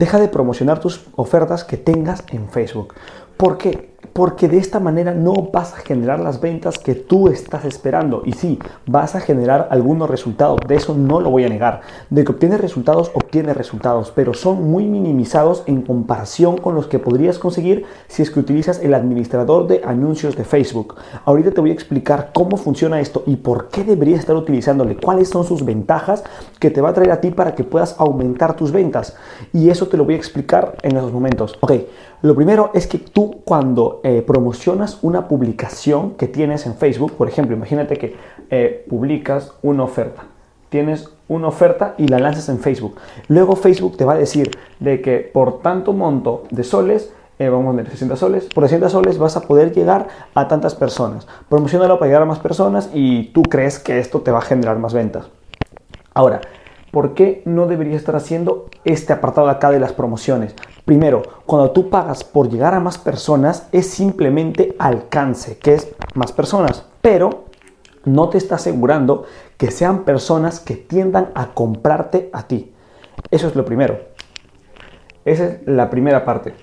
Deja de promocionar tus ofertas que tengas en Facebook. ¿Por qué? Porque de esta manera no vas a generar las ventas que tú estás esperando. Y sí, vas a generar algunos resultados. De eso no lo voy a negar. De que obtienes resultados, obtienes resultados. Pero son muy minimizados en comparación con los que podrías conseguir si es que utilizas el administrador de anuncios de Facebook. Ahorita te voy a explicar cómo funciona esto y por qué deberías estar utilizándole. Cuáles son sus ventajas que te va a traer a ti para que puedas aumentar tus ventas. Y eso te lo voy a explicar en esos momentos. Ok, lo primero es que tú cuando eh, promocionas una publicación que tienes en Facebook, por ejemplo, imagínate que eh, publicas una oferta, tienes una oferta y la lanzas en Facebook. Luego Facebook te va a decir de que por tanto monto de soles, eh, vamos a poner 60 soles, por 60 soles vas a poder llegar a tantas personas. Promocionalo para llegar a más personas y tú crees que esto te va a generar más ventas. Ahora, ¿por qué no deberías estar haciendo este apartado acá de las promociones? Primero, cuando tú pagas por llegar a más personas es simplemente alcance, que es más personas, pero no te está asegurando que sean personas que tiendan a comprarte a ti. Eso es lo primero. Esa es la primera parte.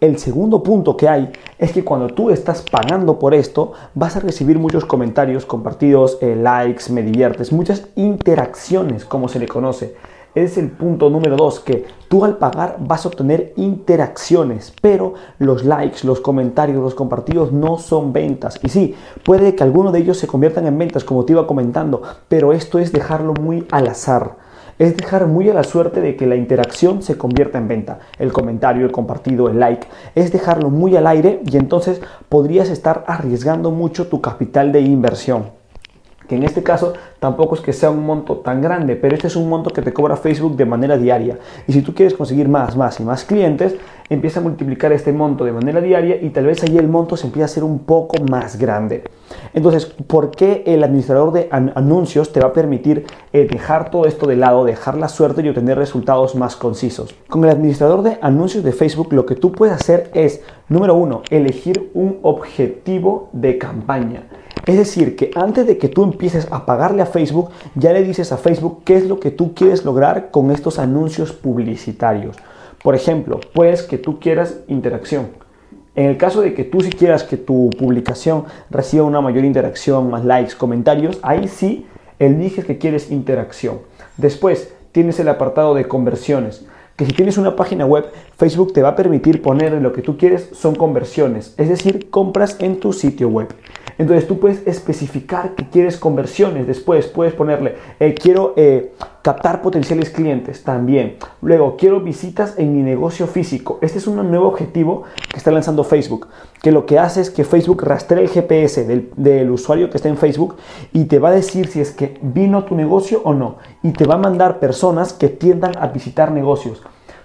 El segundo punto que hay es que cuando tú estás pagando por esto, vas a recibir muchos comentarios, compartidos, eh, likes, me diviertes, muchas interacciones, como se le conoce es el punto número dos, que tú al pagar vas a obtener interacciones, pero los likes, los comentarios, los compartidos no son ventas. Y sí, puede que alguno de ellos se conviertan en ventas, como te iba comentando, pero esto es dejarlo muy al azar. Es dejar muy a la suerte de que la interacción se convierta en venta. El comentario, el compartido, el like. Es dejarlo muy al aire y entonces podrías estar arriesgando mucho tu capital de inversión que en este caso tampoco es que sea un monto tan grande, pero este es un monto que te cobra Facebook de manera diaria. Y si tú quieres conseguir más, más y más clientes, empieza a multiplicar este monto de manera diaria y tal vez ahí el monto se empieza a hacer un poco más grande. Entonces, ¿por qué el administrador de anuncios te va a permitir eh, dejar todo esto de lado, dejar la suerte y obtener resultados más concisos? Con el administrador de anuncios de Facebook lo que tú puedes hacer es, número uno, elegir un objetivo de campaña. Es decir, que antes de que tú empieces a pagarle a Facebook, ya le dices a Facebook qué es lo que tú quieres lograr con estos anuncios publicitarios. Por ejemplo, pues que tú quieras interacción. En el caso de que tú si quieras que tu publicación reciba una mayor interacción, más likes, comentarios, ahí sí eliges que quieres interacción. Después tienes el apartado de conversiones que si tienes una página web, Facebook te va a permitir poner lo que tú quieres son conversiones, es decir, compras en tu sitio web. Entonces tú puedes especificar que quieres conversiones. Después puedes ponerle, eh, quiero eh, captar potenciales clientes también. Luego, quiero visitas en mi negocio físico. Este es un nuevo objetivo que está lanzando Facebook, que lo que hace es que Facebook rastrea el GPS del, del usuario que está en Facebook y te va a decir si es que vino tu negocio o no. Y te va a mandar personas que tiendan a visitar negocios.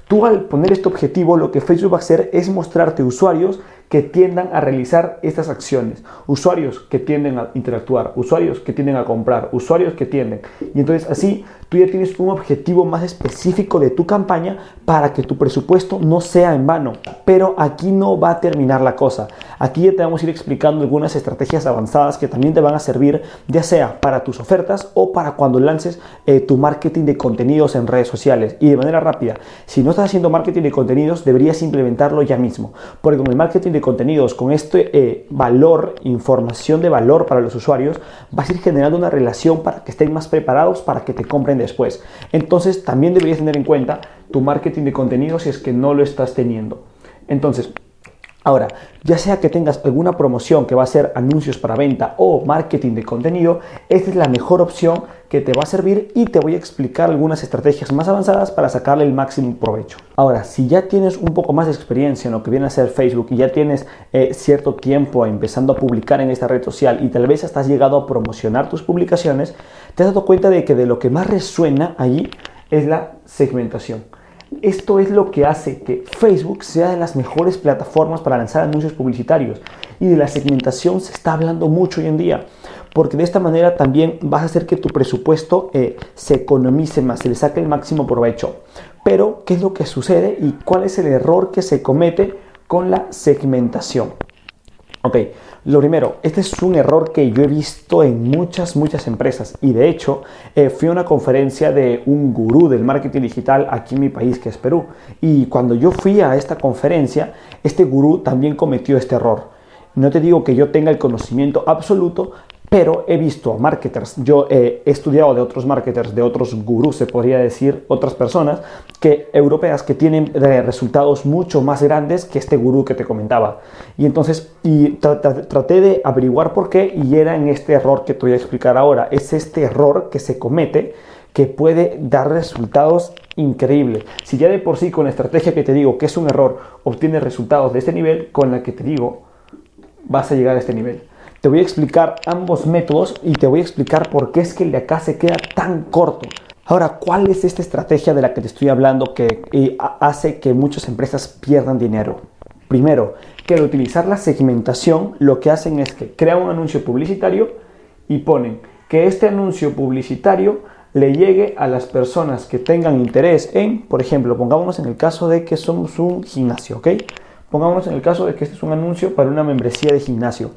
Tú al poner este objetivo, lo que Facebook va a hacer es mostrarte usuarios que tiendan a realizar estas acciones, usuarios que tienden a interactuar, usuarios que tienden a comprar, usuarios que tienden. Y entonces así tú ya tienes un objetivo más específico de tu campaña para que tu presupuesto no sea en vano. Pero aquí no va a terminar la cosa. Aquí ya te vamos a ir explicando algunas estrategias avanzadas que también te van a servir, ya sea para tus ofertas o para cuando lances eh, tu marketing de contenidos en redes sociales. Y de manera rápida, si no estás haciendo marketing de contenidos, deberías implementarlo ya mismo. Porque con el marketing de contenidos, con este eh, valor, información de valor para los usuarios, vas a ir generando una relación para que estén más preparados para que te compren después. Entonces también deberías tener en cuenta tu marketing de contenido si es que no lo estás teniendo. Entonces, Ahora, ya sea que tengas alguna promoción que va a ser anuncios para venta o marketing de contenido, esta es la mejor opción que te va a servir y te voy a explicar algunas estrategias más avanzadas para sacarle el máximo provecho. Ahora, si ya tienes un poco más de experiencia en lo que viene a ser Facebook y ya tienes eh, cierto tiempo empezando a publicar en esta red social y tal vez hasta has llegado a promocionar tus publicaciones, te has dado cuenta de que de lo que más resuena allí es la segmentación. Esto es lo que hace que Facebook sea de las mejores plataformas para lanzar anuncios publicitarios. Y de la segmentación se está hablando mucho hoy en día. Porque de esta manera también vas a hacer que tu presupuesto eh, se economice más, se le saque el máximo provecho. Pero, ¿qué es lo que sucede y cuál es el error que se comete con la segmentación? Ok, lo primero, este es un error que yo he visto en muchas, muchas empresas y de hecho eh, fui a una conferencia de un gurú del marketing digital aquí en mi país, que es Perú. Y cuando yo fui a esta conferencia, este gurú también cometió este error. No te digo que yo tenga el conocimiento absoluto, pero he visto marketers, yo he estudiado de otros marketers, de otros gurús, se podría decir, otras personas que, europeas que tienen eh, resultados mucho más grandes que este gurú que te comentaba. Y entonces y traté de averiguar por qué y era en este error que te voy a explicar ahora. Es este error que se comete que puede dar resultados increíbles. Si ya de por sí con la estrategia que te digo que es un error obtienes resultados de este nivel, con la que te digo vas a llegar a este nivel. Te voy a explicar ambos métodos y te voy a explicar por qué es que el de acá se queda tan corto. Ahora, ¿cuál es esta estrategia de la que te estoy hablando que eh, hace que muchas empresas pierdan dinero? Primero, que al utilizar la segmentación, lo que hacen es que crean un anuncio publicitario y ponen que este anuncio publicitario le llegue a las personas que tengan interés en, por ejemplo, pongámonos en el caso de que somos un gimnasio, ¿ok? Pongámonos en el caso de que este es un anuncio para una membresía de gimnasio.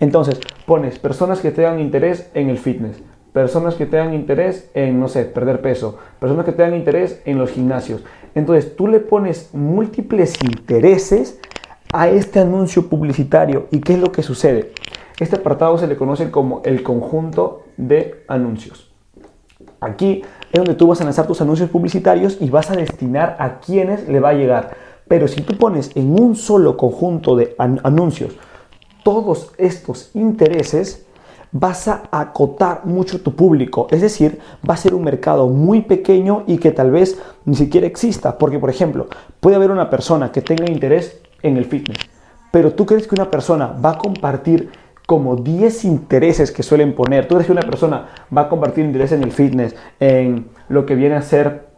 Entonces, pones personas que tengan interés en el fitness, personas que tengan interés en, no sé, perder peso, personas que tengan interés en los gimnasios. Entonces, tú le pones múltiples intereses a este anuncio publicitario. ¿Y qué es lo que sucede? Este apartado se le conoce como el conjunto de anuncios. Aquí es donde tú vas a lanzar tus anuncios publicitarios y vas a destinar a quienes le va a llegar. Pero si tú pones en un solo conjunto de anuncios todos estos intereses, vas a acotar mucho tu público. Es decir, va a ser un mercado muy pequeño y que tal vez ni siquiera exista. Porque, por ejemplo, puede haber una persona que tenga interés en el fitness, pero tú crees que una persona va a compartir como 10 intereses que suelen poner. Tú crees que una persona va a compartir interés en el fitness, en lo que viene a ser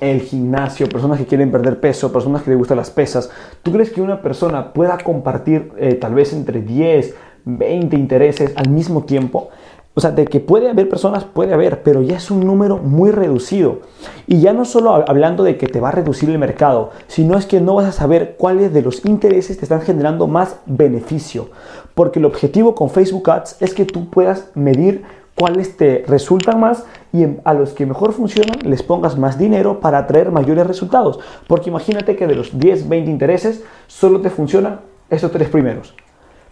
el gimnasio, personas que quieren perder peso, personas que les gustan las pesas. ¿Tú crees que una persona pueda compartir eh, tal vez entre 10, 20 intereses al mismo tiempo? O sea, de que puede haber personas, puede haber, pero ya es un número muy reducido. Y ya no solo hablando de que te va a reducir el mercado, sino es que no vas a saber cuáles de los intereses te están generando más beneficio. Porque el objetivo con Facebook Ads es que tú puedas medir cuáles te resultan más y a los que mejor funcionan les pongas más dinero para atraer mayores resultados. Porque imagínate que de los 10, 20 intereses solo te funcionan estos tres primeros.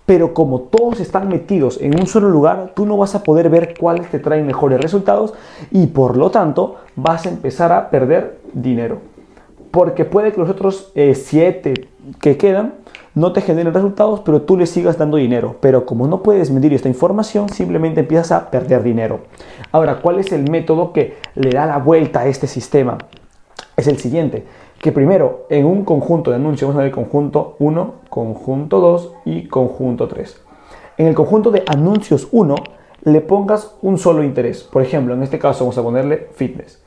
Pero como todos están metidos en un solo lugar, tú no vas a poder ver cuáles te traen mejores resultados y por lo tanto vas a empezar a perder dinero. Porque puede que los otros 7 eh, que quedan no te generen resultados, pero tú le sigas dando dinero. Pero como no puedes medir esta información, simplemente empiezas a perder dinero. Ahora, ¿cuál es el método que le da la vuelta a este sistema? Es el siguiente, que primero en un conjunto de anuncios, vamos a ver conjunto 1, conjunto 2 y conjunto 3. En el conjunto de anuncios 1 le pongas un solo interés. Por ejemplo, en este caso vamos a ponerle fitness.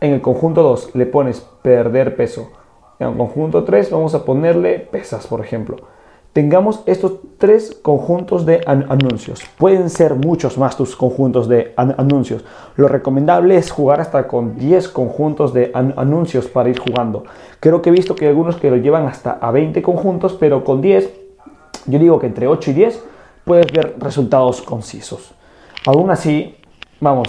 En el conjunto 2 le pones perder peso. En conjunto 3 vamos a ponerle pesas, por ejemplo. Tengamos estos tres conjuntos de anuncios. Pueden ser muchos más tus conjuntos de anuncios. Lo recomendable es jugar hasta con 10 conjuntos de anuncios para ir jugando. Creo que he visto que hay algunos que lo llevan hasta a 20 conjuntos, pero con 10, yo digo que entre 8 y 10 puedes ver resultados concisos. Aún así, vamos,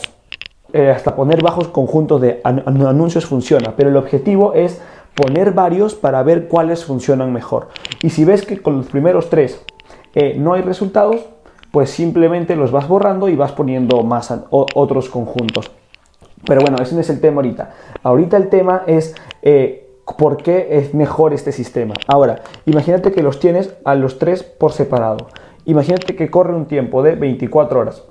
eh, hasta poner bajos conjuntos de anuncios funciona, pero el objetivo es poner varios para ver cuáles funcionan mejor. Y si ves que con los primeros tres eh, no hay resultados, pues simplemente los vas borrando y vas poniendo más otros conjuntos. Pero bueno, ese no es el tema ahorita. Ahorita el tema es eh, por qué es mejor este sistema. Ahora, imagínate que los tienes a los tres por separado. Imagínate que corre un tiempo de 24 horas.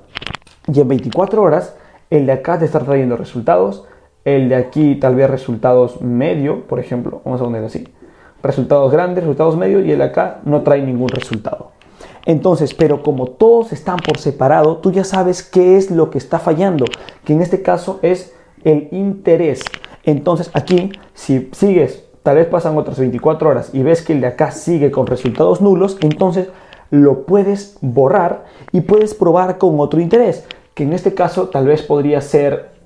Y en 24 horas, el de acá te está trayendo resultados, el de aquí tal vez resultados medio, por ejemplo, vamos a poner así, resultados grandes, resultados medios y el de acá no trae ningún resultado. Entonces, pero como todos están por separado, tú ya sabes qué es lo que está fallando, que en este caso es el interés. Entonces aquí, si sigues, tal vez pasan otras 24 horas y ves que el de acá sigue con resultados nulos, entonces lo puedes borrar y puedes probar con otro interés, que en este caso tal vez podría ser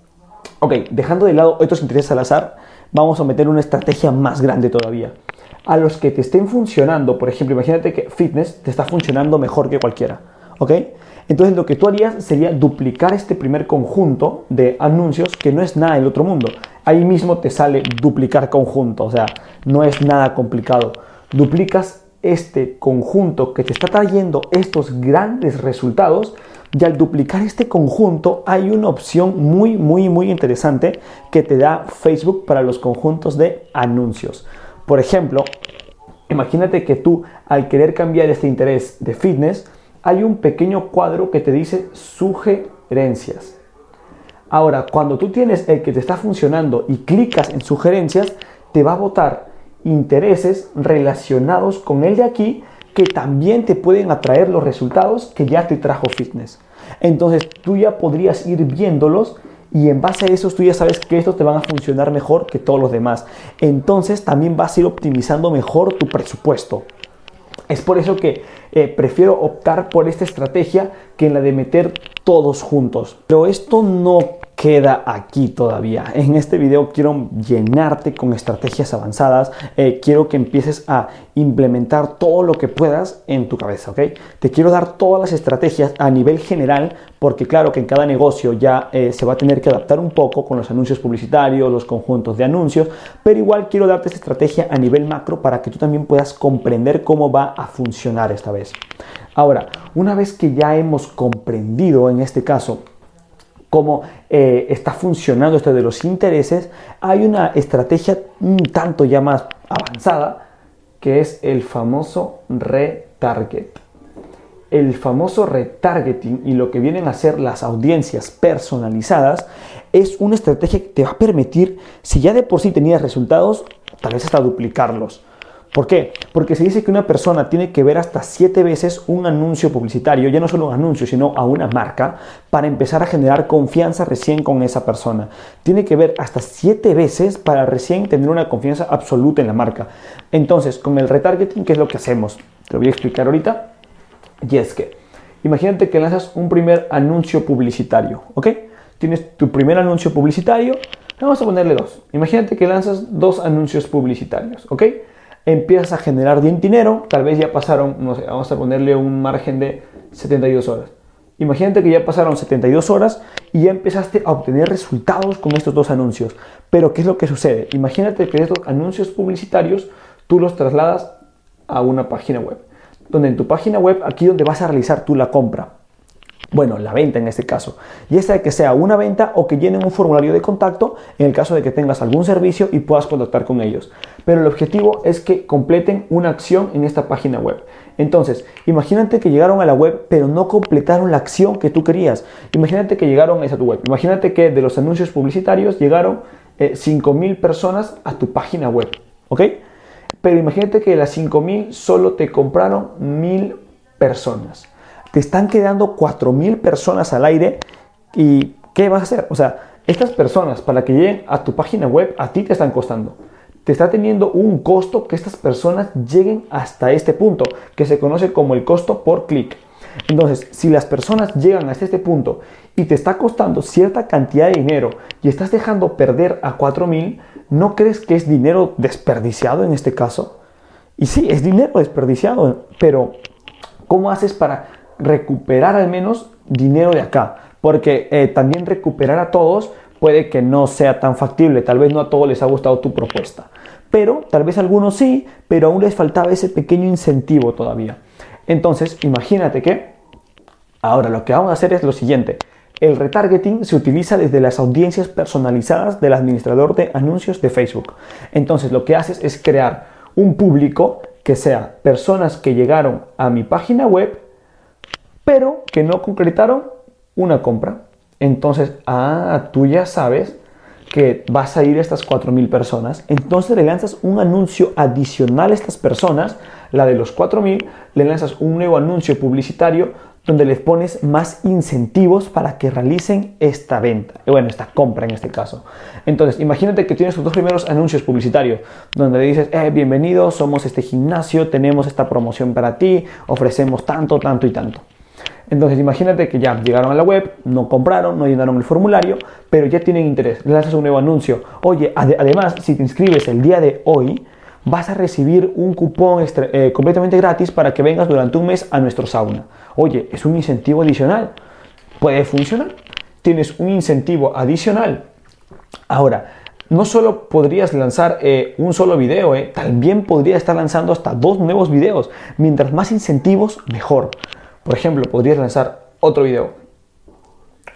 Ok, dejando de lado estos intereses al azar, vamos a meter una estrategia más grande todavía. a los que te estén funcionando. Por ejemplo, imagínate que fitness te está funcionando mejor que cualquiera. ¿Ok? Entonces lo que tú harías sería duplicar este primer conjunto de anuncios que no es nada del otro mundo. Ahí mismo te sale duplicar conjunto, o sea, no es nada complicado. Duplicas este conjunto que te está trayendo estos grandes resultados y al duplicar este conjunto hay una opción muy, muy, muy interesante que te da Facebook para los conjuntos de anuncios. Por ejemplo, imagínate que tú al querer cambiar este interés de fitness, hay un pequeño cuadro que te dice sugerencias. Ahora, cuando tú tienes el que te está funcionando y clicas en sugerencias, te va a botar intereses relacionados con el de aquí que también te pueden atraer los resultados que ya te trajo fitness. Entonces tú ya podrías ir viéndolos y en base a eso tú ya sabes que estos te van a funcionar mejor que todos los demás. Entonces también vas a ir optimizando mejor tu presupuesto. Es por eso que eh, prefiero optar por esta estrategia que en la de meter todos juntos. Pero esto no queda aquí todavía. En este video quiero llenarte con estrategias avanzadas. Eh, quiero que empieces a implementar todo lo que puedas en tu cabeza, ¿ok? Te quiero dar todas las estrategias a nivel general porque claro que en cada negocio ya eh, se va a tener que adaptar un poco con los anuncios publicitarios, los conjuntos de anuncios, pero igual quiero darte esta estrategia a nivel macro para que tú también puedas comprender cómo va a funcionar esta vez. Ahora, una vez que ya hemos comprendido en este caso cómo eh, está funcionando esto de los intereses, hay una estrategia un tanto ya más avanzada que es el famoso retarget. El famoso retargeting y lo que vienen a ser las audiencias personalizadas es una estrategia que te va a permitir, si ya de por sí tenías resultados, tal vez hasta duplicarlos. ¿Por qué? Porque se dice que una persona tiene que ver hasta siete veces un anuncio publicitario, ya no solo un anuncio, sino a una marca, para empezar a generar confianza recién con esa persona. Tiene que ver hasta siete veces para recién tener una confianza absoluta en la marca. Entonces, con el retargeting, ¿qué es lo que hacemos? Te lo voy a explicar ahorita. Y es que, imagínate que lanzas un primer anuncio publicitario, ¿ok? Tienes tu primer anuncio publicitario, vamos a ponerle dos. Imagínate que lanzas dos anuncios publicitarios, ¿ok? Empiezas a generar bien dinero, tal vez ya pasaron, no sé, vamos a ponerle un margen de 72 horas. Imagínate que ya pasaron 72 horas y ya empezaste a obtener resultados con estos dos anuncios. Pero ¿qué es lo que sucede? Imagínate que estos anuncios publicitarios tú los trasladas a una página web. Donde en tu página web, aquí donde vas a realizar tú la compra bueno, la venta en este caso. Y esta de que sea una venta o que llenen un formulario de contacto en el caso de que tengas algún servicio y puedas contactar con ellos. Pero el objetivo es que completen una acción en esta página web. Entonces, imagínate que llegaron a la web pero no completaron la acción que tú querías. Imagínate que llegaron a tu web. Imagínate que de los anuncios publicitarios llegaron eh, 5.000 personas a tu página web. ¿Ok? Pero imagínate que de las 5.000 solo te compraron 1.000 personas te están quedando 4.000 personas al aire y ¿qué vas a hacer? O sea, estas personas para que lleguen a tu página web a ti te están costando. Te está teniendo un costo que estas personas lleguen hasta este punto, que se conoce como el costo por clic. Entonces, si las personas llegan hasta este punto y te está costando cierta cantidad de dinero y estás dejando perder a 4.000, ¿no crees que es dinero desperdiciado en este caso? Y sí, es dinero desperdiciado, pero ¿cómo haces para recuperar al menos dinero de acá, porque eh, también recuperar a todos puede que no sea tan factible, tal vez no a todos les ha gustado tu propuesta, pero tal vez a algunos sí, pero aún les faltaba ese pequeño incentivo todavía. Entonces, imagínate que ahora lo que vamos a hacer es lo siguiente. El retargeting se utiliza desde las audiencias personalizadas del administrador de anuncios de Facebook. Entonces, lo que haces es crear un público que sea personas que llegaron a mi página web pero que no concretaron una compra. Entonces, ah, tú ya sabes que vas a ir a estas 4.000 personas, entonces le lanzas un anuncio adicional a estas personas, la de los 4.000, le lanzas un nuevo anuncio publicitario donde les pones más incentivos para que realicen esta venta, bueno, esta compra en este caso. Entonces, imagínate que tienes tus dos primeros anuncios publicitarios, donde le dices, eh, bienvenido, somos este gimnasio, tenemos esta promoción para ti, ofrecemos tanto, tanto y tanto. Entonces imagínate que ya llegaron a la web, no compraron, no llenaron el formulario, pero ya tienen interés. Lanzas un nuevo anuncio. Oye, además, si te inscribes el día de hoy, vas a recibir un cupón eh, completamente gratis para que vengas durante un mes a nuestro sauna. Oye, es un incentivo adicional. Puede funcionar. Tienes un incentivo adicional. Ahora, no solo podrías lanzar eh, un solo video, eh, también podrías estar lanzando hasta dos nuevos videos. Mientras más incentivos, mejor. Por ejemplo, podrías lanzar otro video.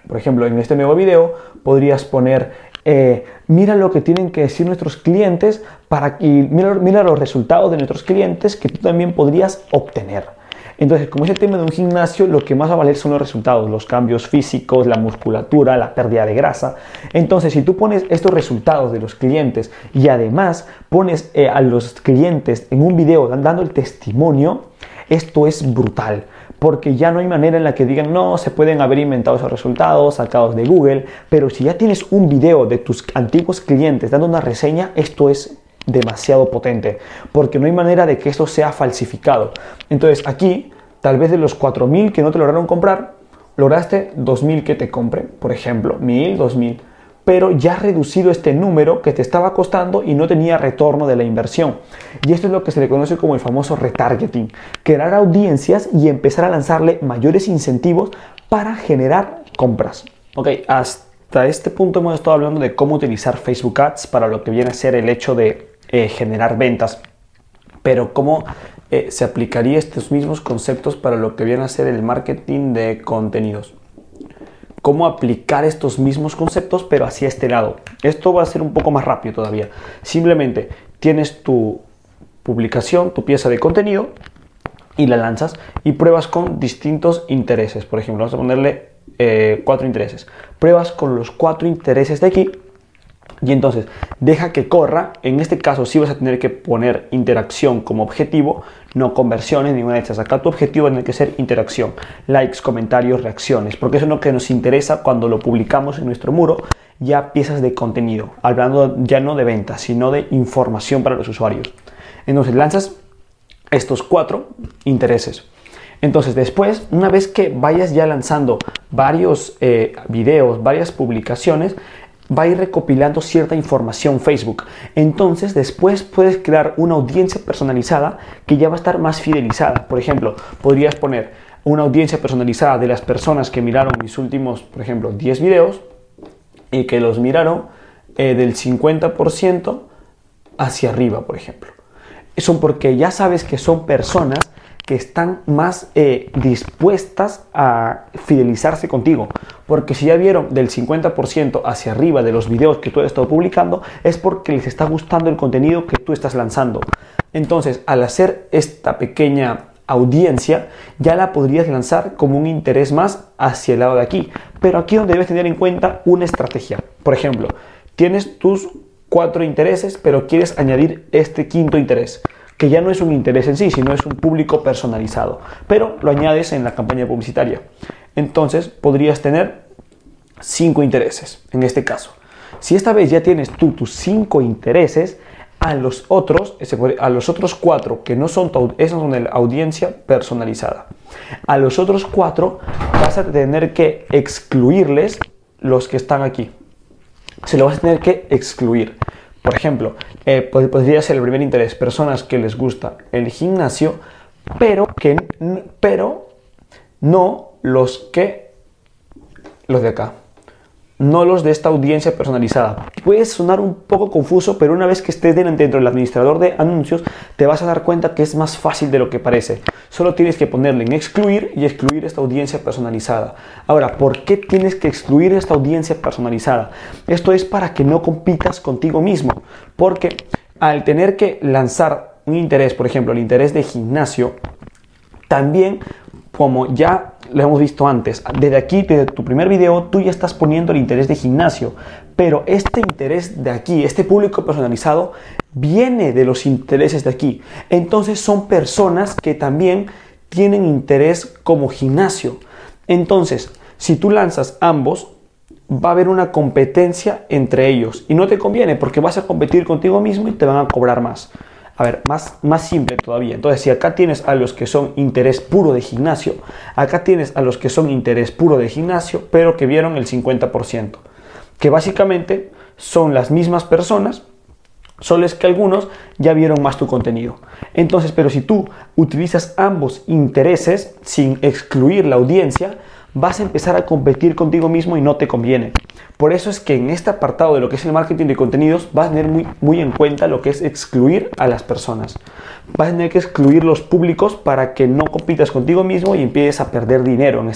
Por ejemplo, en este nuevo video podrías poner, eh, mira lo que tienen que decir nuestros clientes para, mira, mira los resultados de nuestros clientes que tú también podrías obtener. Entonces, como es el tema de un gimnasio, lo que más va a valer son los resultados, los cambios físicos, la musculatura, la pérdida de grasa. Entonces, si tú pones estos resultados de los clientes y además pones eh, a los clientes en un video dando el testimonio, esto es brutal porque ya no hay manera en la que digan, no, se pueden haber inventado esos resultados sacados de Google, pero si ya tienes un video de tus antiguos clientes dando una reseña, esto es demasiado potente, porque no hay manera de que esto sea falsificado. Entonces aquí, tal vez de los 4.000 que no te lograron comprar, lograste 2.000 que te compren, por ejemplo, 1.000, 2.000, pero ya has reducido este número que te estaba costando y no tenía retorno de la inversión. Y esto es lo que se le conoce como el famoso retargeting, crear audiencias y empezar a lanzarle mayores incentivos para generar compras. Ok, hasta este punto hemos estado hablando de cómo utilizar Facebook Ads para lo que viene a ser el hecho de eh, generar ventas. Pero ¿cómo eh, se aplicaría estos mismos conceptos para lo que viene a ser el marketing de contenidos? ¿Cómo aplicar estos mismos conceptos pero hacia este lado? Esto va a ser un poco más rápido todavía. Simplemente tienes tu publicación, tu pieza de contenido y la lanzas y pruebas con distintos intereses. Por ejemplo, vamos a ponerle eh, cuatro intereses. Pruebas con los cuatro intereses de aquí y entonces, deja que corra. En este caso, sí vas a tener que poner interacción como objetivo, no conversiones, ninguna de estas. Acá tu objetivo tiene que ser interacción, likes, comentarios, reacciones, porque eso es lo que nos interesa cuando lo publicamos en nuestro muro, ya piezas de contenido, hablando ya no de ventas, sino de información para los usuarios. Entonces, lanzas estos cuatro intereses. Entonces, después, una vez que vayas ya lanzando varios eh, videos, varias publicaciones, va a ir recopilando cierta información Facebook. Entonces después puedes crear una audiencia personalizada que ya va a estar más fidelizada. Por ejemplo, podrías poner una audiencia personalizada de las personas que miraron mis últimos, por ejemplo, 10 videos y que los miraron eh, del 50% hacia arriba, por ejemplo. Eso porque ya sabes que son personas que están más eh, dispuestas a fidelizarse contigo. Porque si ya vieron del 50% hacia arriba de los videos que tú has estado publicando, es porque les está gustando el contenido que tú estás lanzando. Entonces, al hacer esta pequeña audiencia, ya la podrías lanzar como un interés más hacia el lado de aquí. Pero aquí donde debes tener en cuenta una estrategia. Por ejemplo, tienes tus cuatro intereses, pero quieres añadir este quinto interés que ya no es un interés en sí, sino es un público personalizado, pero lo añades en la campaña publicitaria. Entonces podrías tener cinco intereses en este caso. Si esta vez ya tienes tú tus cinco intereses, a los otros, a los otros cuatro que no son, son audiencia personalizada. A los otros cuatro vas a tener que excluirles los que están aquí. Se lo vas a tener que excluir. Por ejemplo, eh, podría ser el primer interés, personas que les gusta el gimnasio, pero, que, pero no los que los de acá no los de esta audiencia personalizada. Puede sonar un poco confuso, pero una vez que estés dentro del administrador de anuncios, te vas a dar cuenta que es más fácil de lo que parece. Solo tienes que ponerle en excluir y excluir esta audiencia personalizada. Ahora, ¿por qué tienes que excluir esta audiencia personalizada? Esto es para que no compitas contigo mismo, porque al tener que lanzar un interés, por ejemplo, el interés de gimnasio, también como ya lo hemos visto antes, desde aquí, desde tu primer video, tú ya estás poniendo el interés de gimnasio, pero este interés de aquí, este público personalizado, viene de los intereses de aquí. Entonces son personas que también tienen interés como gimnasio. Entonces, si tú lanzas ambos, va a haber una competencia entre ellos y no te conviene porque vas a competir contigo mismo y te van a cobrar más. A ver, más, más simple todavía. Entonces, si acá tienes a los que son interés puro de gimnasio, acá tienes a los que son interés puro de gimnasio, pero que vieron el 50%. Que básicamente son las mismas personas, Solo es que algunos ya vieron más tu contenido. Entonces, pero si tú utilizas ambos intereses sin excluir la audiencia, vas a empezar a competir contigo mismo y no te conviene. Por eso es que en este apartado de lo que es el marketing de contenidos vas a tener muy, muy en cuenta lo que es excluir a las personas. Vas a tener que excluir los públicos para que no compitas contigo mismo y empieces a perder dinero.